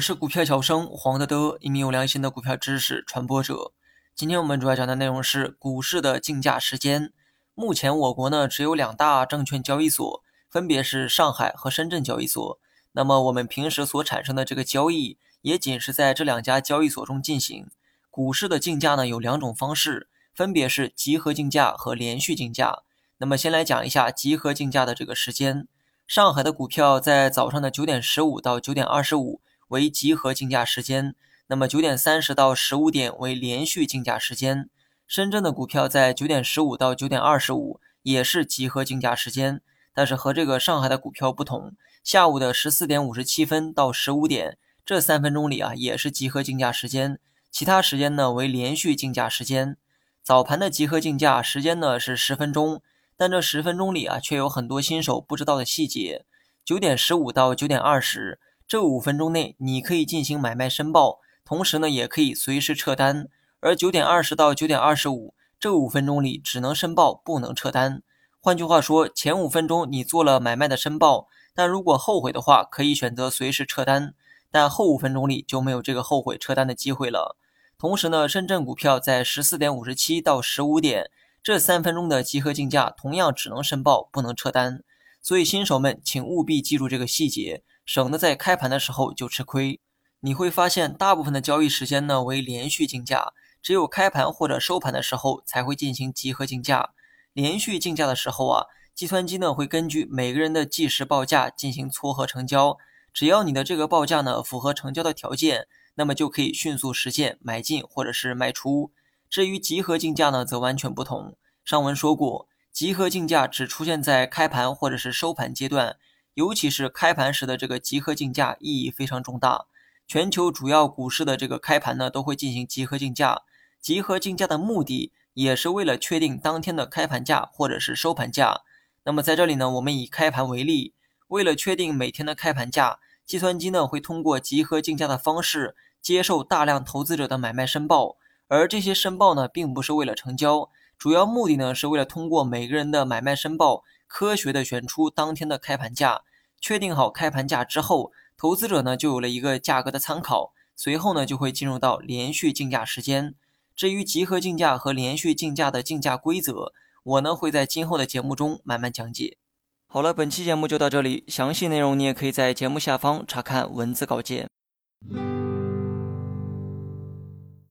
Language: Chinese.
我是股票小生黄德德，一名有良心的股票知识传播者。今天我们主要讲的内容是股市的竞价时间。目前我国呢只有两大证券交易所，分别是上海和深圳交易所。那么我们平时所产生的这个交易，也仅是在这两家交易所中进行。股市的竞价呢有两种方式，分别是集合竞价和连续竞价。那么先来讲一下集合竞价的这个时间。上海的股票在早上的九点十五到九点二十五。为集合竞价时间，那么九点三十到十五点为连续竞价时间。深圳的股票在九点十五到九点二十五也是集合竞价时间，但是和这个上海的股票不同，下午的十四点五十七分到十五点这三分钟里啊也是集合竞价时间，其他时间呢为连续竞价时间。早盘的集合竞价时间呢是十分钟，但这十分钟里啊却有很多新手不知道的细节。九点十五到九点二十。这五分钟内，你可以进行买卖申报，同时呢，也可以随时撤单。而九点二十到九点二十五这五分钟里，只能申报，不能撤单。换句话说，前五分钟你做了买卖的申报，但如果后悔的话，可以选择随时撤单。但后五分钟里就没有这个后悔撤单的机会了。同时呢，深圳股票在十四点五十七到十五点这三分钟的集合竞价，同样只能申报，不能撤单。所以新手们，请务必记住这个细节。省得在开盘的时候就吃亏。你会发现，大部分的交易时间呢为连续竞价，只有开盘或者收盘的时候才会进行集合竞价。连续竞价的时候啊，计算机呢会根据每个人的计时报价进行撮合成交。只要你的这个报价呢符合成交的条件，那么就可以迅速实现买进或者是卖出。至于集合竞价呢，则完全不同。上文说过，集合竞价只出现在开盘或者是收盘阶段。尤其是开盘时的这个集合竞价意义非常重大。全球主要股市的这个开盘呢，都会进行集合竞价。集合竞价的目的也是为了确定当天的开盘价或者是收盘价。那么在这里呢，我们以开盘为例，为了确定每天的开盘价，计算机呢会通过集合竞价的方式接受大量投资者的买卖申报。而这些申报呢，并不是为了成交，主要目的呢是为了通过每个人的买卖申报，科学的选出当天的开盘价。确定好开盘价之后，投资者呢就有了一个价格的参考，随后呢就会进入到连续竞价时间。至于集合竞价和连续竞价的竞价规则，我呢会在今后的节目中慢慢讲解。好了，本期节目就到这里，详细内容你也可以在节目下方查看文字稿件。